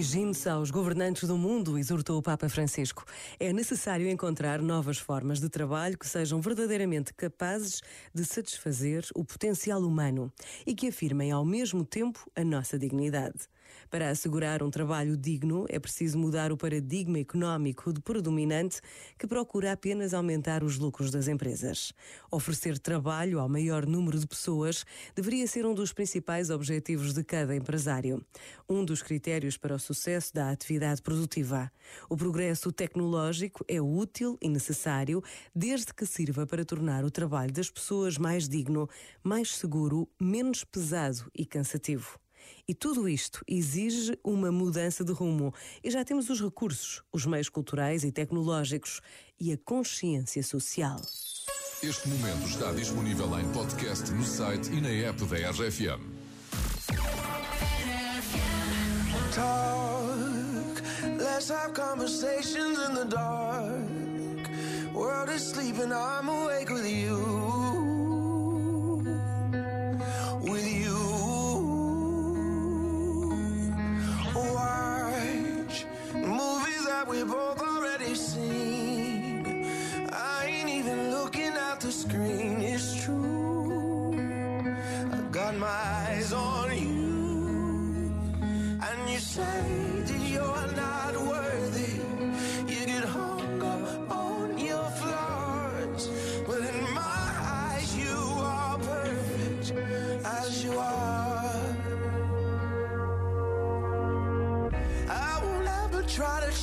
Dirigindo-se aos governantes do mundo, exortou o Papa Francisco, é necessário encontrar novas formas de trabalho que sejam verdadeiramente capazes de satisfazer o potencial humano e que afirmem ao mesmo tempo a nossa dignidade. Para assegurar um trabalho digno, é preciso mudar o paradigma económico de predominante que procura apenas aumentar os lucros das empresas. Oferecer trabalho ao maior número de pessoas deveria ser um dos principais objetivos de cada empresário. Um dos critérios para o sucesso da atividade produtiva. O progresso tecnológico é útil e necessário desde que sirva para tornar o trabalho das pessoas mais digno, mais seguro, menos pesado e cansativo. E tudo isto exige uma mudança de rumo. E já temos os recursos, os meios culturais e tecnológicos e a consciência social. Este momento está disponível em podcast no site e na app da RFM. Let's have conversations in the dark. World is sleeping, I'm awake with you.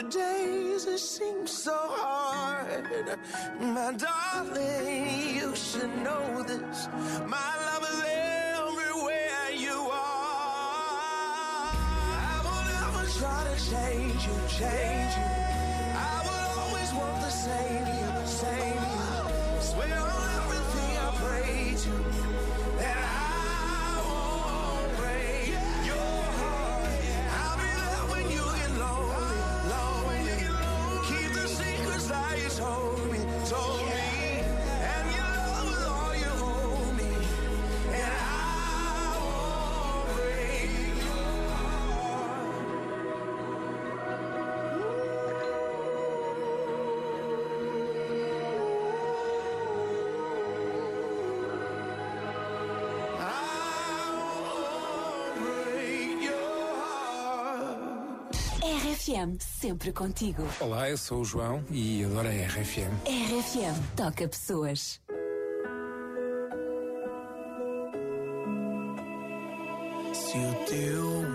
Your days it seems so hard. My darling, you should know this. My love is everywhere you are. I will never try to change you, change you. I will always want the same you, same RFM, sempre contigo. Olá, eu sou o João e adoro a RFM. RFM, toca pessoas. Se o teu